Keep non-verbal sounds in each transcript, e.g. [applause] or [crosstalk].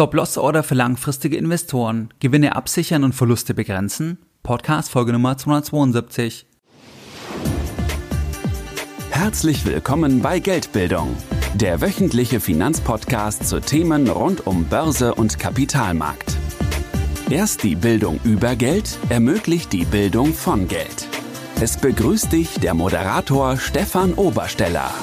Stop-Loss-Order für langfristige Investoren. Gewinne absichern und Verluste begrenzen. Podcast Folge Nummer 272. Herzlich willkommen bei Geldbildung, der wöchentliche Finanzpodcast zu Themen rund um Börse und Kapitalmarkt. Erst die Bildung über Geld ermöglicht die Bildung von Geld. Es begrüßt dich der Moderator Stefan Obersteller.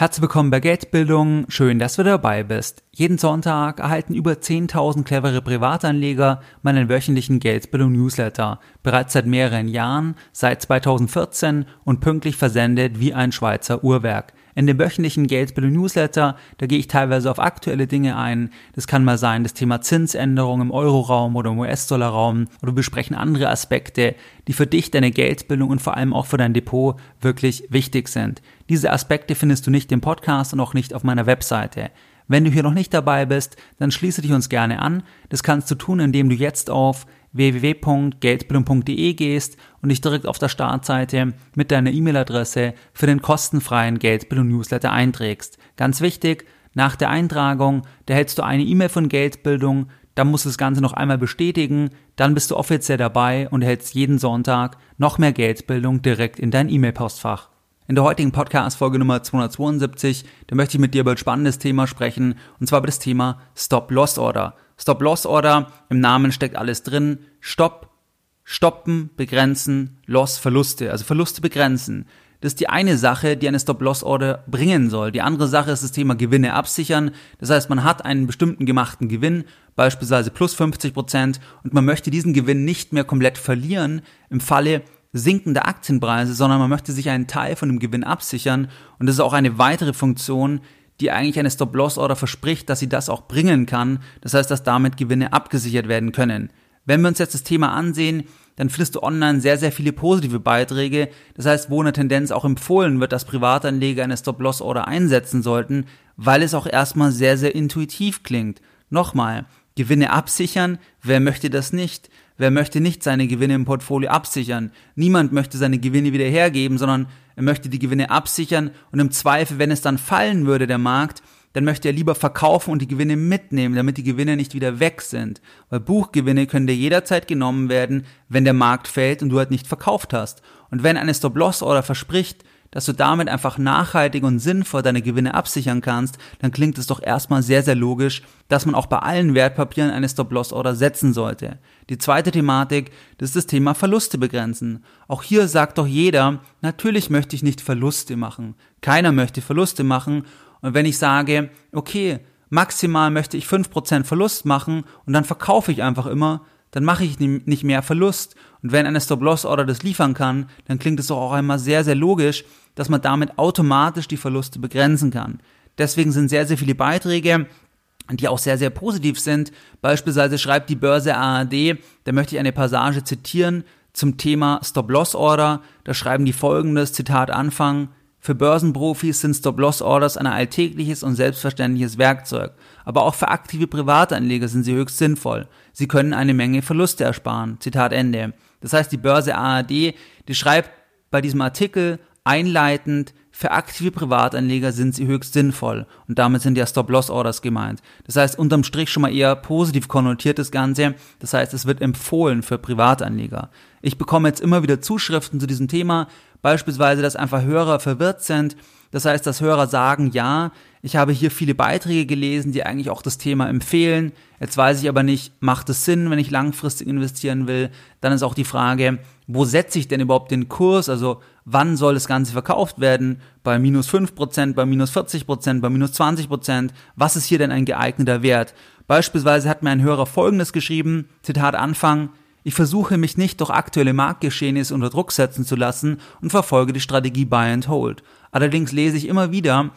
Herzlich willkommen bei Geldbildung. Schön, dass du dabei bist. Jeden Sonntag erhalten über 10.000 clevere Privatanleger meinen wöchentlichen Geldbildung Newsletter. Bereits seit mehreren Jahren, seit 2014 und pünktlich versendet wie ein Schweizer Uhrwerk. In dem wöchentlichen Geldbildung Newsletter, da gehe ich teilweise auf aktuelle Dinge ein. Das kann mal sein, das Thema Zinsänderung im Euroraum oder im US-Dollar-Raum oder wir besprechen andere Aspekte, die für dich, deine Geldbildung und vor allem auch für dein Depot wirklich wichtig sind. Diese Aspekte findest du nicht im Podcast und auch nicht auf meiner Webseite. Wenn du hier noch nicht dabei bist, dann schließe dich uns gerne an. Das kannst du tun, indem du jetzt auf www.geldbildung.de gehst und dich direkt auf der Startseite mit deiner E-Mail-Adresse für den kostenfreien Geldbildung-Newsletter einträgst. Ganz wichtig, nach der Eintragung, da hältst du eine E-Mail von Geldbildung, dann musst du das Ganze noch einmal bestätigen, dann bist du offiziell dabei und erhältst jeden Sonntag noch mehr Geldbildung direkt in dein E-Mail-Postfach. In der heutigen Podcast-Folge Nummer 272, da möchte ich mit dir über ein spannendes Thema sprechen, und zwar über das Thema Stop-Loss-Order. Stop-Loss-Order, im Namen steckt alles drin. Stopp, stoppen, begrenzen, Loss, Verluste, also Verluste begrenzen. Das ist die eine Sache, die eine Stop-Loss-Order bringen soll. Die andere Sache ist das Thema Gewinne absichern. Das heißt, man hat einen bestimmten gemachten Gewinn, beispielsweise plus 50 Prozent, und man möchte diesen Gewinn nicht mehr komplett verlieren im Falle sinkender Aktienpreise, sondern man möchte sich einen Teil von dem Gewinn absichern. Und das ist auch eine weitere Funktion, die eigentlich eine Stop-Loss-Order verspricht, dass sie das auch bringen kann. Das heißt, dass damit Gewinne abgesichert werden können. Wenn wir uns jetzt das Thema ansehen, dann findest du online sehr, sehr viele positive Beiträge. Das heißt, wo eine Tendenz auch empfohlen wird, dass Privatanleger eine Stop-Loss-Order einsetzen sollten, weil es auch erstmal sehr, sehr intuitiv klingt. Nochmal, Gewinne absichern, wer möchte das nicht? Wer möchte nicht seine Gewinne im Portfolio absichern? Niemand möchte seine Gewinne wieder hergeben, sondern er möchte die Gewinne absichern und im Zweifel, wenn es dann fallen würde, der Markt, dann möchte er lieber verkaufen und die Gewinne mitnehmen, damit die Gewinne nicht wieder weg sind. Weil Buchgewinne können dir jederzeit genommen werden, wenn der Markt fällt und du halt nicht verkauft hast. Und wenn eine Stop-Loss-Order verspricht, dass du damit einfach nachhaltig und sinnvoll deine Gewinne absichern kannst, dann klingt es doch erstmal sehr, sehr logisch, dass man auch bei allen Wertpapieren eine Stop-Loss-Order setzen sollte. Die zweite Thematik, das ist das Thema Verluste begrenzen. Auch hier sagt doch jeder, natürlich möchte ich nicht Verluste machen. Keiner möchte Verluste machen. Und wenn ich sage, okay, maximal möchte ich 5% Verlust machen und dann verkaufe ich einfach immer, dann mache ich nicht mehr Verlust. Und wenn eine Stop-Loss-Order das liefern kann, dann klingt es doch auch einmal sehr, sehr logisch, dass man damit automatisch die Verluste begrenzen kann. Deswegen sind sehr, sehr viele Beiträge, die auch sehr, sehr positiv sind. Beispielsweise schreibt die Börse ARD, da möchte ich eine Passage zitieren zum Thema Stop-Loss-Order. Da schreiben die folgendes, Zitat Anfang, für Börsenprofis sind Stop-Loss-Orders ein alltägliches und selbstverständliches Werkzeug. Aber auch für aktive Privatanleger sind sie höchst sinnvoll. Sie können eine Menge Verluste ersparen. Zitat Ende. Das heißt, die Börse ARD, die schreibt bei diesem Artikel einleitend, für aktive Privatanleger sind sie höchst sinnvoll und damit sind ja Stop-Loss-Orders gemeint. Das heißt, unterm Strich schon mal eher positiv konnotiert das Ganze. Das heißt, es wird empfohlen für Privatanleger. Ich bekomme jetzt immer wieder Zuschriften zu diesem Thema, beispielsweise, dass einfach Hörer verwirrt sind. Das heißt, dass Hörer sagen, ja, ich habe hier viele Beiträge gelesen, die eigentlich auch das Thema empfehlen. Jetzt weiß ich aber nicht, macht es Sinn, wenn ich langfristig investieren will? Dann ist auch die Frage, wo setze ich denn überhaupt den Kurs? Also wann soll das Ganze verkauft werden? Bei minus 5%, bei minus 40%, bei minus 20%? Was ist hier denn ein geeigneter Wert? Beispielsweise hat mir ein Hörer Folgendes geschrieben, Zitat Anfang, ich versuche mich nicht durch aktuelle Marktgeschehnisse unter Druck setzen zu lassen und verfolge die Strategie Buy and Hold. Allerdings lese ich immer wieder,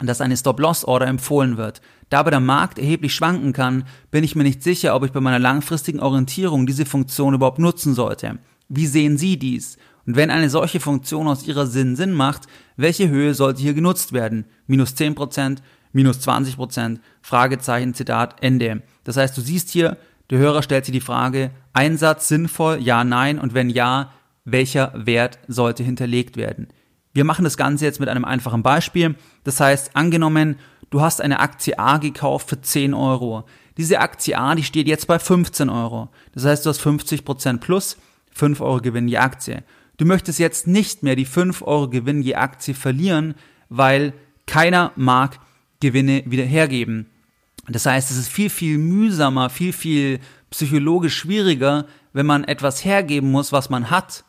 dass eine Stop-Loss-Order empfohlen wird. Da aber der Markt erheblich schwanken kann, bin ich mir nicht sicher, ob ich bei meiner langfristigen Orientierung diese Funktion überhaupt nutzen sollte. Wie sehen Sie dies? Und wenn eine solche Funktion aus Ihrer Sinn Sinn macht, welche Höhe sollte hier genutzt werden? Minus 10%, minus 20%, Fragezeichen, Zitat, Ende. Das heißt, du siehst hier, der Hörer stellt sich die Frage, Einsatz sinnvoll, ja, nein, und wenn ja, welcher Wert sollte hinterlegt werden? Wir machen das Ganze jetzt mit einem einfachen Beispiel. Das heißt, angenommen, du hast eine Aktie A gekauft für 10 Euro. Diese Aktie A, die steht jetzt bei 15 Euro. Das heißt, du hast 50% plus 5 Euro Gewinn je Aktie. Du möchtest jetzt nicht mehr die 5 Euro Gewinn je Aktie verlieren, weil keiner mag Gewinne wieder hergeben. Das heißt, es ist viel, viel mühsamer, viel, viel psychologisch schwieriger, wenn man etwas hergeben muss, was man hat,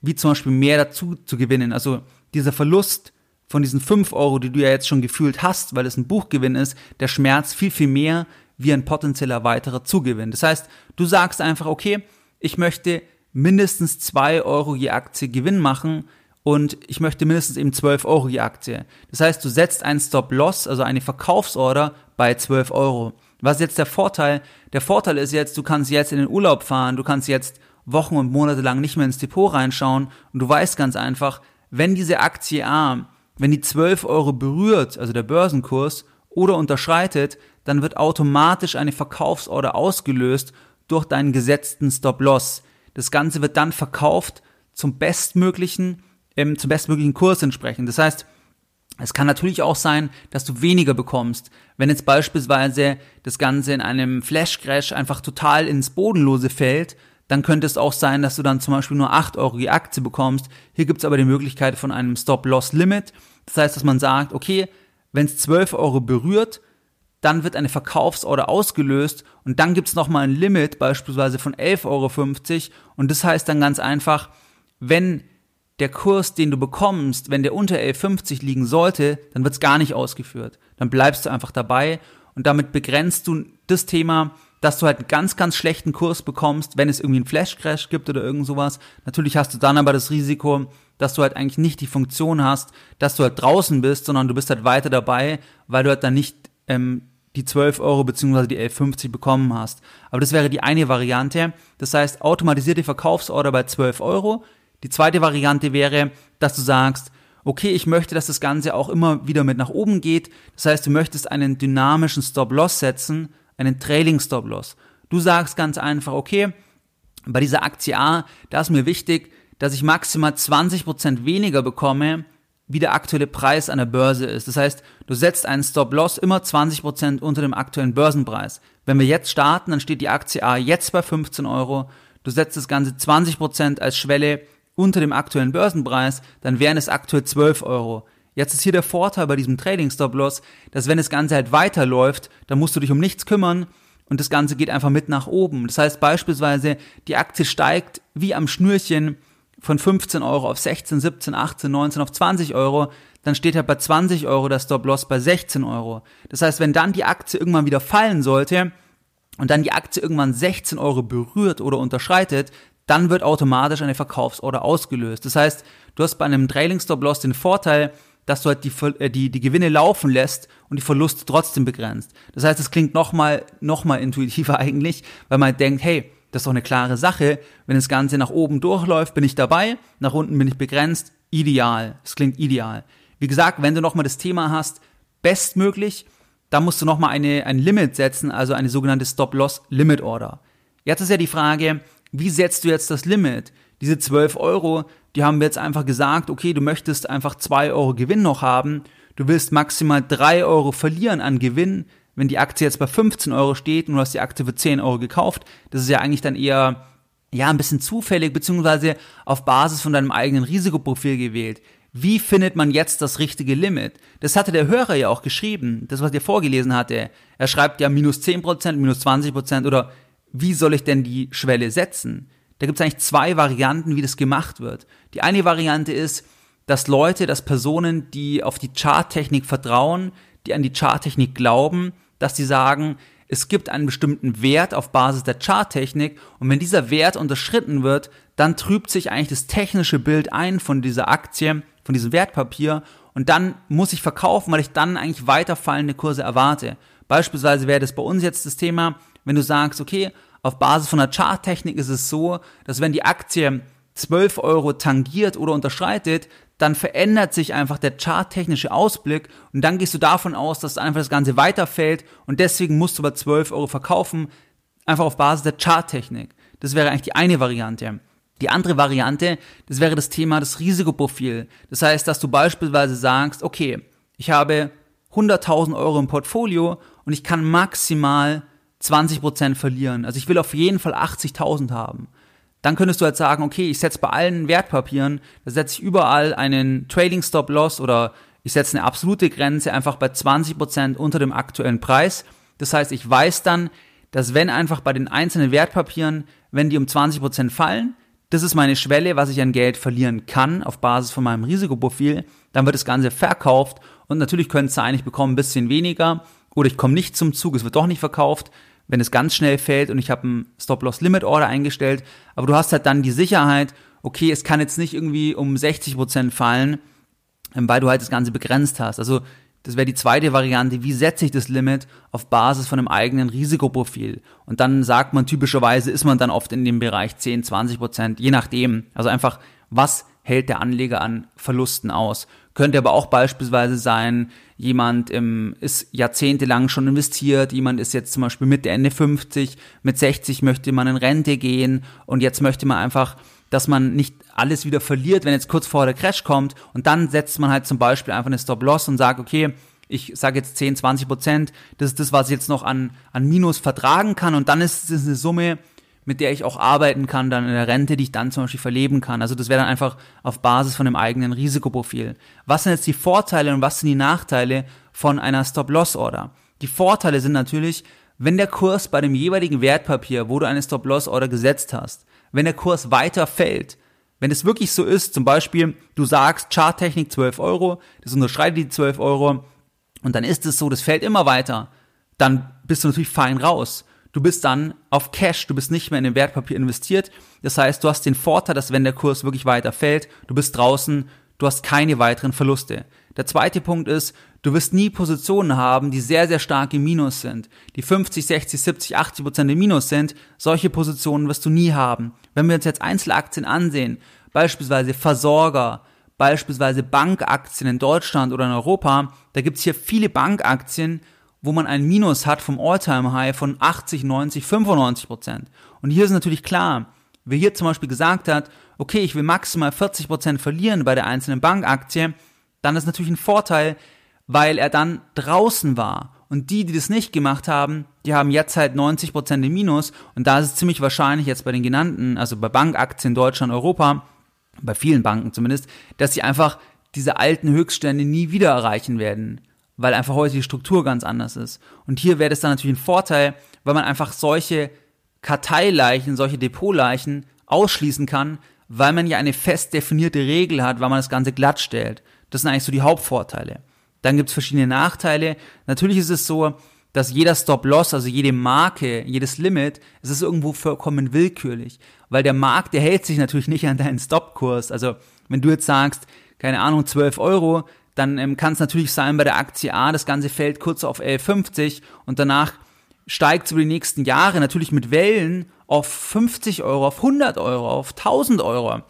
wie zum Beispiel mehr dazu zu gewinnen. Also dieser Verlust von diesen 5 Euro, die du ja jetzt schon gefühlt hast, weil es ein Buchgewinn ist, der schmerzt viel, viel mehr wie ein potenzieller weiterer Zugewinn. Das heißt, du sagst einfach, okay, ich möchte mindestens 2 Euro je Aktie Gewinn machen und ich möchte mindestens eben 12 Euro je Aktie. Das heißt, du setzt einen Stop-Loss, also eine Verkaufsorder bei 12 Euro. Was ist jetzt der Vorteil? Der Vorteil ist jetzt, du kannst jetzt in den Urlaub fahren, du kannst jetzt Wochen und Monate lang nicht mehr ins Depot reinschauen und du weißt ganz einfach, wenn diese Aktie A, wenn die 12 Euro berührt, also der Börsenkurs, oder unterschreitet, dann wird automatisch eine Verkaufsorder ausgelöst durch deinen gesetzten Stop-Loss. Das Ganze wird dann verkauft zum bestmöglichen, ähm, zum bestmöglichen Kurs entsprechend. Das heißt, es kann natürlich auch sein, dass du weniger bekommst. Wenn jetzt beispielsweise das Ganze in einem Flash-Crash einfach total ins Bodenlose fällt, dann könnte es auch sein, dass du dann zum Beispiel nur 8 Euro die Aktie bekommst. Hier gibt es aber die Möglichkeit von einem Stop-Loss-Limit. Das heißt, dass man sagt, okay, wenn es 12 Euro berührt, dann wird eine Verkaufsorder ausgelöst und dann gibt's nochmal ein Limit, beispielsweise von 11,50 Euro. Und das heißt dann ganz einfach, wenn der Kurs, den du bekommst, wenn der unter 11,50 liegen sollte, dann wird's gar nicht ausgeführt. Dann bleibst du einfach dabei und damit begrenzt du das Thema, dass du halt einen ganz, ganz schlechten Kurs bekommst, wenn es irgendwie einen Flash-Crash gibt oder irgend sowas. Natürlich hast du dann aber das Risiko, dass du halt eigentlich nicht die Funktion hast, dass du halt draußen bist, sondern du bist halt weiter dabei, weil du halt dann nicht ähm, die 12 Euro bzw. die 11,50 bekommen hast. Aber das wäre die eine Variante. Das heißt, automatisierte Verkaufsorder bei 12 Euro. Die zweite Variante wäre, dass du sagst, okay, ich möchte, dass das Ganze auch immer wieder mit nach oben geht. Das heißt, du möchtest einen dynamischen Stop-Loss setzen, einen Trailing Stop-Loss. Du sagst ganz einfach, okay, bei dieser Aktie A, da ist mir wichtig, dass ich maximal 20% weniger bekomme, wie der aktuelle Preis an der Börse ist. Das heißt, du setzt einen Stop-Loss immer 20% unter dem aktuellen Börsenpreis. Wenn wir jetzt starten, dann steht die Aktie A jetzt bei 15 Euro. Du setzt das Ganze 20% als Schwelle unter dem aktuellen Börsenpreis, dann wären es aktuell 12 Euro. Jetzt ist hier der Vorteil bei diesem Trading Stop-Loss, dass wenn das Ganze halt weiterläuft, dann musst du dich um nichts kümmern und das Ganze geht einfach mit nach oben. Das heißt beispielsweise, die Aktie steigt wie am Schnürchen von 15 Euro auf 16, 17, 18, 19 auf 20 Euro, dann steht halt bei 20 Euro der Stop-Loss bei 16 Euro. Das heißt, wenn dann die Aktie irgendwann wieder fallen sollte und dann die Aktie irgendwann 16 Euro berührt oder unterschreitet, dann wird automatisch eine Verkaufsorder ausgelöst. Das heißt, du hast bei einem Trailing Stop-Loss den Vorteil, dass du halt die, äh, die, die Gewinne laufen lässt und die Verluste trotzdem begrenzt. Das heißt, es klingt nochmal noch mal intuitiver [laughs] eigentlich, weil man denkt, hey, das ist doch eine klare Sache. Wenn das Ganze nach oben durchläuft, bin ich dabei, nach unten bin ich begrenzt. Ideal. Das klingt ideal. Wie gesagt, wenn du nochmal das Thema hast, bestmöglich, dann musst du nochmal ein Limit setzen, also eine sogenannte Stop-Loss-Limit-Order. Jetzt ist ja die Frage, wie setzt du jetzt das Limit? Diese 12 Euro, die haben wir jetzt einfach gesagt, okay, du möchtest einfach 2 Euro Gewinn noch haben. Du willst maximal 3 Euro verlieren an Gewinn wenn die Aktie jetzt bei 15 Euro steht und du hast die Aktie für 10 Euro gekauft, das ist ja eigentlich dann eher ja ein bisschen zufällig beziehungsweise auf Basis von deinem eigenen Risikoprofil gewählt. Wie findet man jetzt das richtige Limit? Das hatte der Hörer ja auch geschrieben, das was er vorgelesen hatte. Er schreibt ja minus 10%, minus 20% oder wie soll ich denn die Schwelle setzen? Da gibt es eigentlich zwei Varianten, wie das gemacht wird. Die eine Variante ist, dass Leute, dass Personen, die auf die Charttechnik vertrauen, die an die Charttechnik glauben, dass sie sagen, es gibt einen bestimmten Wert auf Basis der Charttechnik und wenn dieser Wert unterschritten wird, dann trübt sich eigentlich das technische Bild ein von dieser Aktie, von diesem Wertpapier und dann muss ich verkaufen, weil ich dann eigentlich weiter fallende Kurse erwarte. Beispielsweise wäre das bei uns jetzt das Thema, wenn du sagst, okay, auf Basis von der Charttechnik ist es so, dass wenn die Aktie 12 Euro tangiert oder unterschreitet, dann verändert sich einfach der charttechnische Ausblick und dann gehst du davon aus, dass einfach das Ganze weiterfällt und deswegen musst du bei 12 Euro verkaufen, einfach auf Basis der Charttechnik. Das wäre eigentlich die eine Variante. Die andere Variante, das wäre das Thema das Risikoprofil. Das heißt, dass du beispielsweise sagst, okay, ich habe 100.000 Euro im Portfolio und ich kann maximal 20% verlieren. Also ich will auf jeden Fall 80.000 haben. Dann könntest du halt sagen, okay, ich setze bei allen Wertpapieren, da setze ich überall einen Trading Stop Loss oder ich setze eine absolute Grenze einfach bei 20% unter dem aktuellen Preis. Das heißt, ich weiß dann, dass wenn einfach bei den einzelnen Wertpapieren, wenn die um 20% fallen, das ist meine Schwelle, was ich an Geld verlieren kann auf Basis von meinem Risikoprofil, dann wird das Ganze verkauft und natürlich könnte es sein, ich bekomme ein bisschen weniger oder ich komme nicht zum Zug, es wird doch nicht verkauft, wenn es ganz schnell fällt und ich habe einen Stop-Loss-Limit-Order eingestellt, aber du hast halt dann die Sicherheit, okay, es kann jetzt nicht irgendwie um 60 Prozent fallen, ähm, weil du halt das Ganze begrenzt hast. Also das wäre die zweite Variante, wie setze ich das Limit auf Basis von einem eigenen Risikoprofil. Und dann sagt man typischerweise, ist man dann oft in dem Bereich 10, 20 Prozent, je nachdem. Also einfach, was hält der Anleger an Verlusten aus? Könnte aber auch beispielsweise sein, jemand ähm, ist jahrzehntelang schon investiert, jemand ist jetzt zum Beispiel Mitte, Ende 50, mit 60 möchte man in Rente gehen und jetzt möchte man einfach dass man nicht alles wieder verliert, wenn jetzt kurz vor der Crash kommt und dann setzt man halt zum Beispiel einfach eine Stop-Loss und sagt, okay, ich sage jetzt 10, 20 Prozent, das ist das, was ich jetzt noch an, an Minus vertragen kann und dann ist es eine Summe, mit der ich auch arbeiten kann, dann in der Rente, die ich dann zum Beispiel verleben kann. Also das wäre dann einfach auf Basis von dem eigenen Risikoprofil. Was sind jetzt die Vorteile und was sind die Nachteile von einer Stop-Loss-Order? Die Vorteile sind natürlich, wenn der Kurs bei dem jeweiligen Wertpapier, wo du eine Stop-Loss-Order gesetzt hast, wenn der Kurs weiter fällt, wenn es wirklich so ist, zum Beispiel, du sagst Charttechnik 12 Euro, das unterschreitet die 12 Euro und dann ist es so, das fällt immer weiter, dann bist du natürlich fein raus. Du bist dann auf Cash, du bist nicht mehr in dem Wertpapier investiert. Das heißt, du hast den Vorteil, dass wenn der Kurs wirklich weiter fällt, du bist draußen, du hast keine weiteren Verluste. Der zweite Punkt ist, du wirst nie Positionen haben, die sehr, sehr stark im Minus sind. Die 50, 60, 70, 80 Prozent im Minus sind. Solche Positionen wirst du nie haben. Wenn wir uns jetzt Einzelaktien ansehen, beispielsweise Versorger, beispielsweise Bankaktien in Deutschland oder in Europa, da gibt's hier viele Bankaktien, wo man ein Minus hat vom All-Time-High von 80, 90, 95 Prozent. Und hier ist natürlich klar, wer hier zum Beispiel gesagt hat, okay, ich will maximal 40 Prozent verlieren bei der einzelnen Bankaktie, dann ist natürlich ein Vorteil, weil er dann draußen war. Und die, die das nicht gemacht haben, die haben jetzt halt 90% im Minus. Und da ist es ziemlich wahrscheinlich jetzt bei den genannten, also bei Bankaktien Deutschland, Europa, bei vielen Banken zumindest, dass sie einfach diese alten Höchststände nie wieder erreichen werden. Weil einfach heute die Struktur ganz anders ist. Und hier wäre das dann natürlich ein Vorteil, weil man einfach solche Karteileichen, solche Depotleichen ausschließen kann, weil man ja eine fest definierte Regel hat, weil man das Ganze glatt stellt. Das sind eigentlich so die Hauptvorteile. Dann gibt es verschiedene Nachteile. Natürlich ist es so, dass jeder Stop-Loss, also jede Marke, jedes Limit, es ist irgendwo vollkommen willkürlich. Weil der Markt, der hält sich natürlich nicht an deinen Stop-Kurs. Also wenn du jetzt sagst, keine Ahnung, 12 Euro, dann ähm, kann es natürlich sein bei der Aktie A, das Ganze fällt kurz auf 11,50 und danach steigt es über die nächsten Jahre natürlich mit Wellen auf 50 Euro, auf 100 Euro, auf 1000 Euro.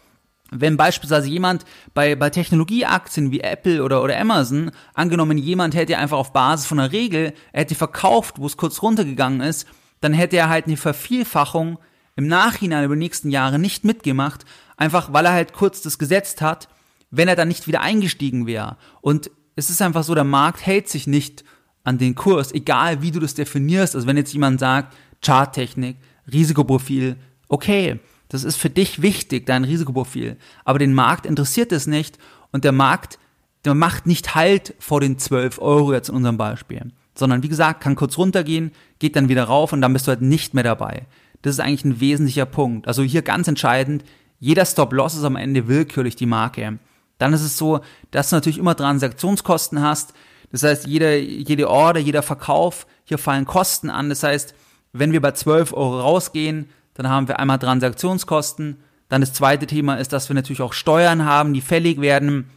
Wenn beispielsweise jemand bei, bei Technologieaktien wie Apple oder, oder Amazon, angenommen jemand hätte einfach auf Basis von einer Regel, er hätte verkauft, wo es kurz runtergegangen ist, dann hätte er halt eine Vervielfachung im Nachhinein über die nächsten Jahre nicht mitgemacht, einfach weil er halt kurz das gesetzt hat, wenn er dann nicht wieder eingestiegen wäre. Und es ist einfach so, der Markt hält sich nicht an den Kurs, egal wie du das definierst. Also wenn jetzt jemand sagt, Charttechnik, Risikoprofil, okay, das ist für dich wichtig, dein Risikoprofil. Aber den Markt interessiert es nicht und der Markt, der macht nicht Halt vor den 12 Euro jetzt in unserem Beispiel. Sondern wie gesagt, kann kurz runtergehen, geht dann wieder rauf und dann bist du halt nicht mehr dabei. Das ist eigentlich ein wesentlicher Punkt. Also hier ganz entscheidend, jeder Stop-Loss ist am Ende willkürlich die Marke. Dann ist es so, dass du natürlich immer Transaktionskosten hast. Das heißt, jede, jede Order, jeder Verkauf, hier fallen Kosten an. Das heißt, wenn wir bei 12 Euro rausgehen, dann haben wir einmal Transaktionskosten. Dann das zweite Thema ist, dass wir natürlich auch Steuern haben, die fällig werden.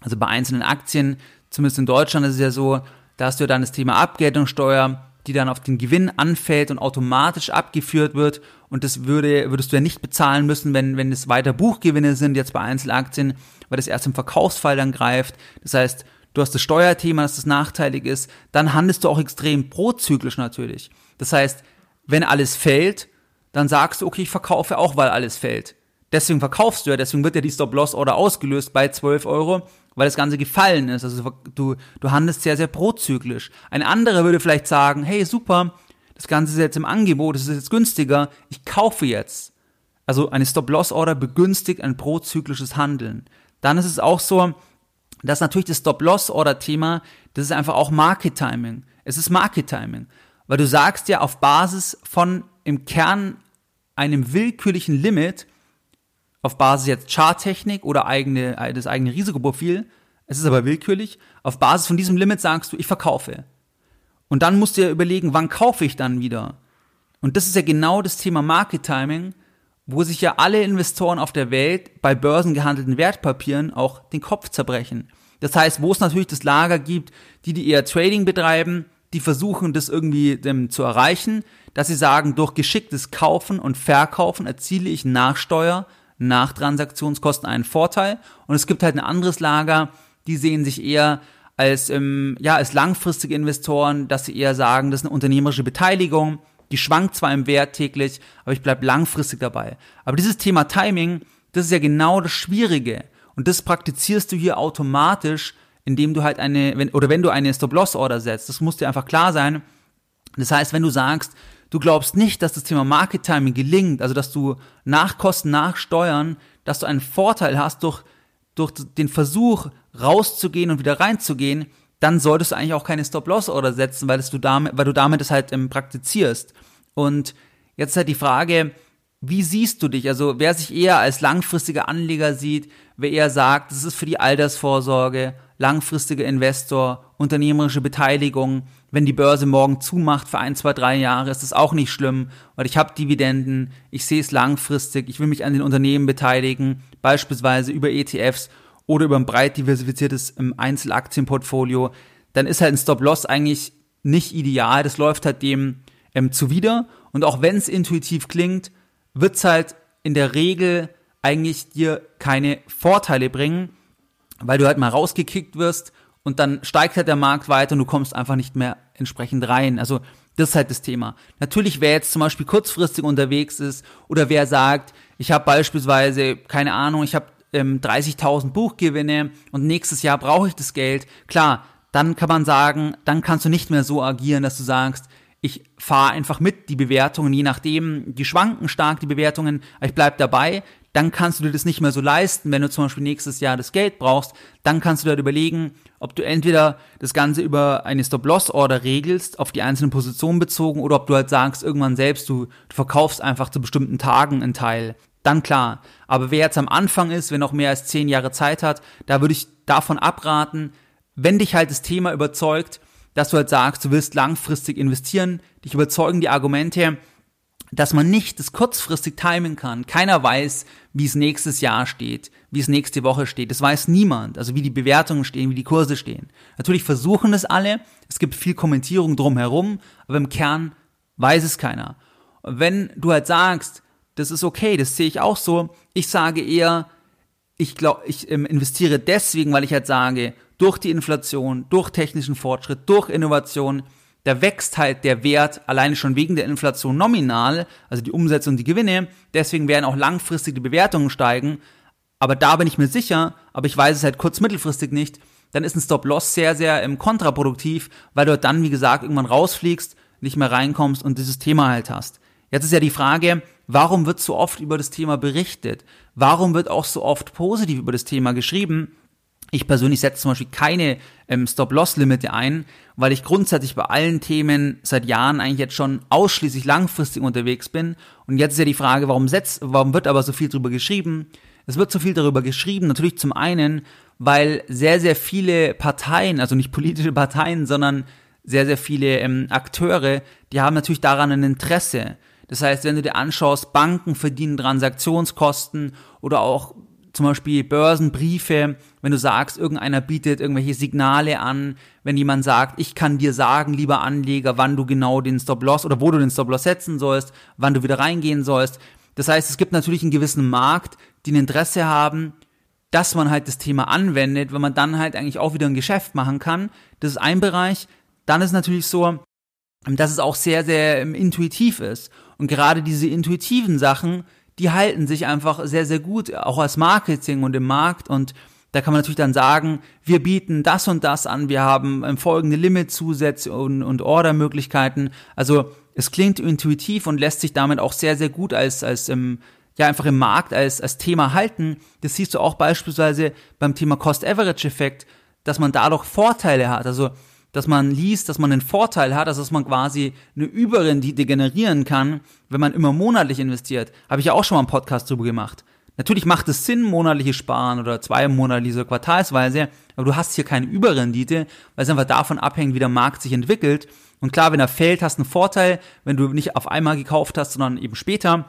Also bei einzelnen Aktien, zumindest in Deutschland ist es ja so, da hast du dann das Thema Abgeltungssteuer, die dann auf den Gewinn anfällt und automatisch abgeführt wird. Und das würde, würdest du ja nicht bezahlen müssen, wenn, wenn es weiter Buchgewinne sind, jetzt bei Einzelaktien, weil das erst im Verkaufsfall dann greift. Das heißt, du hast das Steuerthema, dass das nachteilig ist. Dann handelst du auch extrem prozyklisch natürlich. Das heißt, wenn alles fällt, dann sagst du, okay, ich verkaufe auch, weil alles fällt. deswegen verkaufst du ja, deswegen wird ja die Stop-Loss-Order ausgelöst bei 12 Euro, weil das Ganze gefallen ist. Also du, du handelst sehr, sehr prozyklisch. Ein anderer würde vielleicht sagen, hey, super, das Ganze ist jetzt im Angebot, es ist jetzt günstiger, ich kaufe jetzt. Also eine Stop-Loss-Order begünstigt ein prozyklisches Handeln. Dann ist es auch so, dass natürlich das Stop-Loss-Order-Thema, das ist einfach auch Market-Timing. Es ist Market-Timing. Weil du sagst ja auf Basis von im Kern einem willkürlichen Limit, auf Basis jetzt Charttechnik oder eigene, das eigene Risikoprofil, es ist aber willkürlich, auf Basis von diesem Limit sagst du, ich verkaufe. Und dann musst du ja überlegen, wann kaufe ich dann wieder? Und das ist ja genau das Thema Market Timing, wo sich ja alle Investoren auf der Welt bei börsengehandelten Wertpapieren auch den Kopf zerbrechen. Das heißt, wo es natürlich das Lager gibt, die die eher Trading betreiben, die versuchen, das irgendwie ähm, zu erreichen, dass sie sagen, durch geschicktes Kaufen und Verkaufen erziele ich nach Steuer, nach Transaktionskosten einen Vorteil. Und es gibt halt ein anderes Lager, die sehen sich eher als, ähm, ja, als langfristige Investoren, dass sie eher sagen, das ist eine unternehmerische Beteiligung, die schwankt zwar im Wert täglich, aber ich bleibe langfristig dabei. Aber dieses Thema Timing, das ist ja genau das Schwierige. Und das praktizierst du hier automatisch, indem du halt eine, wenn, oder wenn du eine Stop-Loss-Order setzt. Das muss dir einfach klar sein. Das heißt, wenn du sagst, du glaubst nicht, dass das Thema Market Timing gelingt, also dass du nach Kosten, nach Steuern, dass du einen Vorteil hast durch, durch den Versuch rauszugehen und wieder reinzugehen, dann solltest du eigentlich auch keine Stop-Loss-Order setzen, weil, du damit, weil du damit es halt ähm, praktizierst. Und jetzt ist halt die Frage, wie siehst du dich? Also wer sich eher als langfristiger Anleger sieht, wer eher sagt, das ist für die Altersvorsorge, langfristiger Investor, unternehmerische Beteiligung. Wenn die Börse morgen zumacht für ein, zwei, drei Jahre, ist das auch nicht schlimm, weil ich habe Dividenden, ich sehe es langfristig, ich will mich an den Unternehmen beteiligen, beispielsweise über ETFs oder über ein breit diversifiziertes ähm, Einzelaktienportfolio. Dann ist halt ein Stop-Loss eigentlich nicht ideal. Das läuft halt dem ähm, zuwider. Und auch wenn es intuitiv klingt, wird es halt in der Regel eigentlich dir keine Vorteile bringen, weil du halt mal rausgekickt wirst und dann steigt halt der Markt weiter und du kommst einfach nicht mehr entsprechend rein. Also das ist halt das Thema. Natürlich, wer jetzt zum Beispiel kurzfristig unterwegs ist oder wer sagt, ich habe beispielsweise, keine Ahnung, ich habe ähm, 30.000 Buchgewinne und nächstes Jahr brauche ich das Geld, klar, dann kann man sagen, dann kannst du nicht mehr so agieren, dass du sagst, ich fahre einfach mit die Bewertungen, je nachdem, die schwanken stark, die Bewertungen, ich bleib dabei, dann kannst du dir das nicht mehr so leisten, wenn du zum Beispiel nächstes Jahr das Geld brauchst, dann kannst du dir überlegen, ob du entweder das Ganze über eine Stop-Loss-Order regelst, auf die einzelnen Positionen bezogen, oder ob du halt sagst, irgendwann selbst, du, du verkaufst einfach zu bestimmten Tagen einen Teil. Dann klar. Aber wer jetzt am Anfang ist, wer noch mehr als zehn Jahre Zeit hat, da würde ich davon abraten, wenn dich halt das Thema überzeugt, dass du halt sagst, du willst langfristig investieren, dich überzeugen die Argumente, dass man nicht das kurzfristig timen kann. Keiner weiß, wie es nächstes Jahr steht, wie es nächste Woche steht. Das weiß niemand. Also wie die Bewertungen stehen, wie die Kurse stehen. Natürlich versuchen es alle. Es gibt viel Kommentierung drumherum, aber im Kern weiß es keiner. Wenn du halt sagst, das ist okay, das sehe ich auch so. Ich sage eher, ich glaube, ich ähm, investiere deswegen, weil ich halt sage, durch die Inflation, durch technischen Fortschritt, durch Innovation, da wächst halt der Wert alleine schon wegen der Inflation nominal, also die Umsätze und die Gewinne. Deswegen werden auch langfristig die Bewertungen steigen. Aber da bin ich mir sicher, aber ich weiß es halt kurz mittelfristig nicht. Dann ist ein Stop-Loss sehr, sehr ähm, kontraproduktiv, weil du dann, wie gesagt, irgendwann rausfliegst, nicht mehr reinkommst und dieses Thema halt hast. Jetzt ist ja die Frage, warum wird so oft über das Thema berichtet? Warum wird auch so oft positiv über das Thema geschrieben? Ich persönlich setze zum Beispiel keine ähm, Stop-Loss-Limite ein, weil ich grundsätzlich bei allen Themen seit Jahren eigentlich jetzt schon ausschließlich langfristig unterwegs bin. Und jetzt ist ja die Frage, warum, setzt, warum wird aber so viel darüber geschrieben? Es wird so viel darüber geschrieben, natürlich zum einen, weil sehr, sehr viele Parteien, also nicht politische Parteien, sondern sehr, sehr viele ähm, Akteure, die haben natürlich daran ein Interesse. Das heißt, wenn du dir anschaust, Banken verdienen Transaktionskosten oder auch zum Beispiel Börsenbriefe, wenn du sagst, irgendeiner bietet irgendwelche Signale an, wenn jemand sagt, ich kann dir sagen, lieber Anleger, wann du genau den Stop-Loss oder wo du den Stop-Loss setzen sollst, wann du wieder reingehen sollst. Das heißt, es gibt natürlich einen gewissen Markt, die ein Interesse haben, dass man halt das Thema anwendet, wenn man dann halt eigentlich auch wieder ein Geschäft machen kann. Das ist ein Bereich. Dann ist natürlich so, dass es auch sehr, sehr intuitiv ist. Und gerade diese intuitiven Sachen, die halten sich einfach sehr, sehr gut, auch als Marketing und im Markt und da kann man natürlich dann sagen, wir bieten das und das an, wir haben folgende Limitzusätze und, und Ordermöglichkeiten. Also es klingt intuitiv und lässt sich damit auch sehr, sehr gut als, als im, ja einfach im Markt als, als Thema halten. Das siehst du auch beispielsweise beim Thema Cost-Average-Effekt, dass man dadurch Vorteile hat. Also dass man liest, dass man einen Vorteil hat, also dass man quasi eine Überrendite generieren kann, wenn man immer monatlich investiert. Habe ich ja auch schon mal einen Podcast drüber gemacht. Natürlich macht es Sinn, monatliche Sparen oder zwei monatliche quartalsweise, aber du hast hier keine Überrendite, weil es einfach davon abhängt, wie der Markt sich entwickelt. Und klar, wenn er fällt, hast du einen Vorteil, wenn du nicht auf einmal gekauft hast, sondern eben später.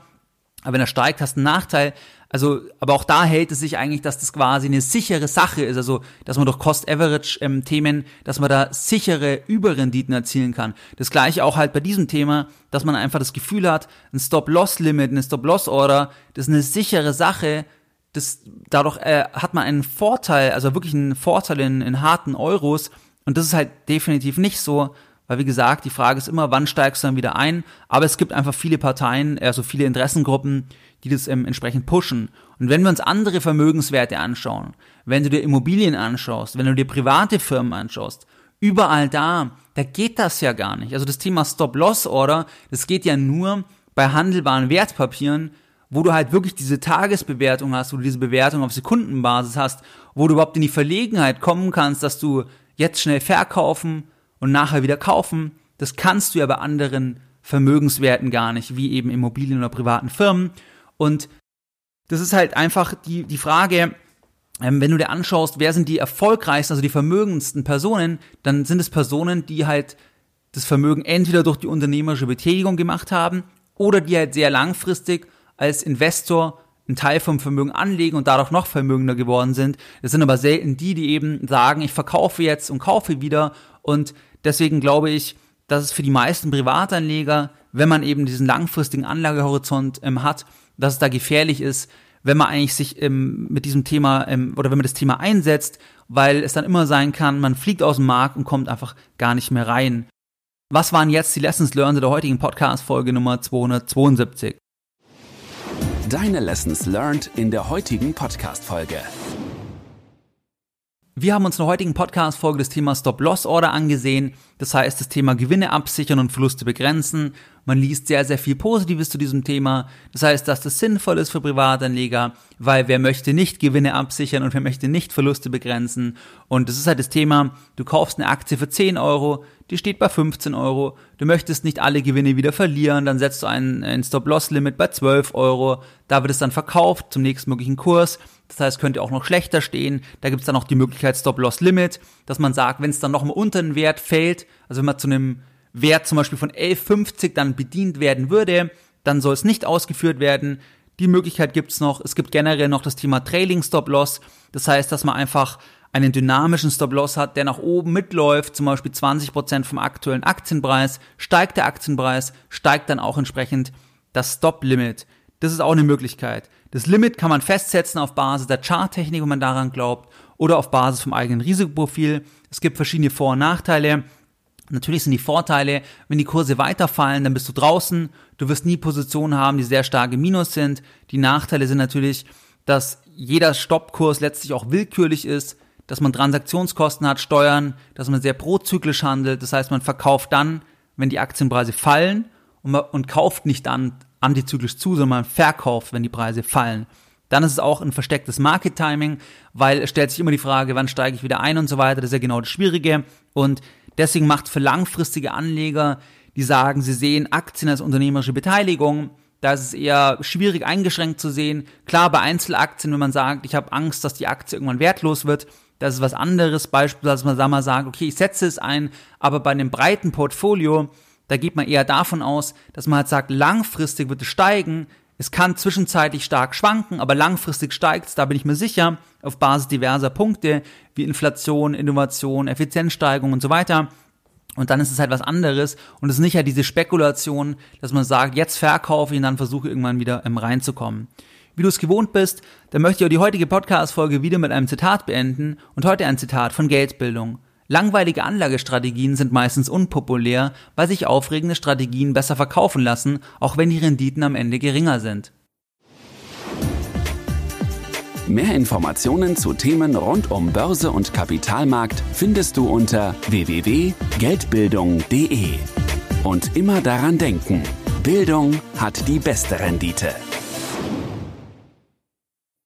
Aber wenn er steigt, hast du einen Nachteil. Also, aber auch da hält es sich eigentlich, dass das quasi eine sichere Sache ist. Also, dass man durch Cost-Average-Themen, dass man da sichere Überrenditen erzielen kann. Das gleiche auch halt bei diesem Thema, dass man einfach das Gefühl hat, ein Stop-Loss-Limit, eine Stop-Loss-Order, das ist eine sichere Sache. Das, dadurch äh, hat man einen Vorteil, also wirklich einen Vorteil in, in harten Euros. Und das ist halt definitiv nicht so, weil wie gesagt, die Frage ist immer, wann steigst du dann wieder ein? Aber es gibt einfach viele Parteien, also viele Interessengruppen, die das ähm, entsprechend pushen. Und wenn wir uns andere Vermögenswerte anschauen, wenn du dir Immobilien anschaust, wenn du dir private Firmen anschaust, überall da, da geht das ja gar nicht. Also das Thema Stop-Loss-Order, das geht ja nur bei handelbaren Wertpapieren, wo du halt wirklich diese Tagesbewertung hast, wo du diese Bewertung auf Sekundenbasis hast, wo du überhaupt in die Verlegenheit kommen kannst, dass du jetzt schnell verkaufen und nachher wieder kaufen. Das kannst du ja bei anderen Vermögenswerten gar nicht, wie eben Immobilien oder privaten Firmen. Und das ist halt einfach die, die Frage, ähm, wenn du dir anschaust, wer sind die erfolgreichsten, also die vermögendsten Personen, dann sind es Personen, die halt das Vermögen entweder durch die unternehmerische Betätigung gemacht haben oder die halt sehr langfristig als Investor einen Teil vom Vermögen anlegen und dadurch noch vermögender geworden sind. Das sind aber selten die, die eben sagen, ich verkaufe jetzt und kaufe wieder und Deswegen glaube ich, dass es für die meisten Privatanleger, wenn man eben diesen langfristigen Anlagehorizont ähm, hat, dass es da gefährlich ist, wenn man eigentlich sich ähm, mit diesem Thema ähm, oder wenn man das Thema einsetzt, weil es dann immer sein kann, man fliegt aus dem Markt und kommt einfach gar nicht mehr rein. Was waren jetzt die Lessons learned der heutigen Podcast-Folge Nummer 272? Deine Lessons learned in der heutigen Podcast-Folge. Wir haben uns in der heutigen Podcast-Folge das Thema Stop-Loss-Order angesehen. Das heißt, das Thema Gewinne absichern und Verluste begrenzen. Man liest sehr, sehr viel Positives zu diesem Thema. Das heißt, dass das sinnvoll ist für Privatanleger, weil wer möchte nicht Gewinne absichern und wer möchte nicht Verluste begrenzen. Und das ist halt das Thema, du kaufst eine Aktie für 10 Euro, die steht bei 15 Euro. Du möchtest nicht alle Gewinne wieder verlieren, dann setzt du ein, ein Stop-Loss-Limit bei 12 Euro. Da wird es dann verkauft zum nächsten möglichen Kurs. Das heißt, könnte auch noch schlechter stehen. Da gibt es dann auch die Möglichkeit Stop-Loss-Limit, dass man sagt, wenn es dann noch mal unter den Wert fällt, also wenn man zu einem Wert zum Beispiel von 11,50 dann bedient werden würde, dann soll es nicht ausgeführt werden. Die Möglichkeit gibt es noch. Es gibt generell noch das Thema Trailing Stop-Loss. Das heißt, dass man einfach einen dynamischen Stop-Loss hat, der nach oben mitläuft, zum Beispiel 20% vom aktuellen Aktienpreis, steigt der Aktienpreis, steigt dann auch entsprechend das Stop-Limit. Das ist auch eine Möglichkeit. Das Limit kann man festsetzen auf Basis der Charttechnik, wenn man daran glaubt, oder auf Basis vom eigenen Risikoprofil. Es gibt verschiedene Vor- und Nachteile. Natürlich sind die Vorteile, wenn die Kurse weiterfallen, dann bist du draußen. Du wirst nie Positionen haben, die sehr stark im Minus sind. Die Nachteile sind natürlich, dass jeder Stoppkurs letztlich auch willkürlich ist, dass man Transaktionskosten hat, Steuern, dass man sehr prozyklisch handelt. Das heißt, man verkauft dann, wenn die Aktienpreise fallen und, man, und kauft nicht dann antizyklisch zu, sondern man verkauft, wenn die Preise fallen. Dann ist es auch ein verstecktes Market Timing, weil es stellt sich immer die Frage, wann steige ich wieder ein und so weiter. Das ist ja genau das Schwierige. Und deswegen macht für langfristige Anleger, die sagen, sie sehen Aktien als unternehmerische Beteiligung, da ist es eher schwierig eingeschränkt zu sehen. Klar, bei Einzelaktien, wenn man sagt, ich habe Angst, dass die Aktie irgendwann wertlos wird, das ist was anderes. Beispielsweise, dass man mal sagt, okay, ich setze es ein, aber bei einem breiten Portfolio, da geht man eher davon aus, dass man halt sagt, langfristig wird es steigen. Es kann zwischenzeitlich stark schwanken, aber langfristig steigt es, da bin ich mir sicher, auf Basis diverser Punkte wie Inflation, Innovation, Effizienzsteigerung und so weiter. Und dann ist es halt was anderes und es ist nicht halt diese Spekulation, dass man sagt, jetzt verkaufe ich und dann versuche irgendwann wieder ähm, reinzukommen. Wie du es gewohnt bist, dann möchte ich auch die heutige Podcast-Folge wieder mit einem Zitat beenden und heute ein Zitat von Geldbildung. Langweilige Anlagestrategien sind meistens unpopulär, weil sich aufregende Strategien besser verkaufen lassen, auch wenn die Renditen am Ende geringer sind. Mehr Informationen zu Themen rund um Börse und Kapitalmarkt findest du unter www.geldbildung.de. Und immer daran denken, Bildung hat die beste Rendite.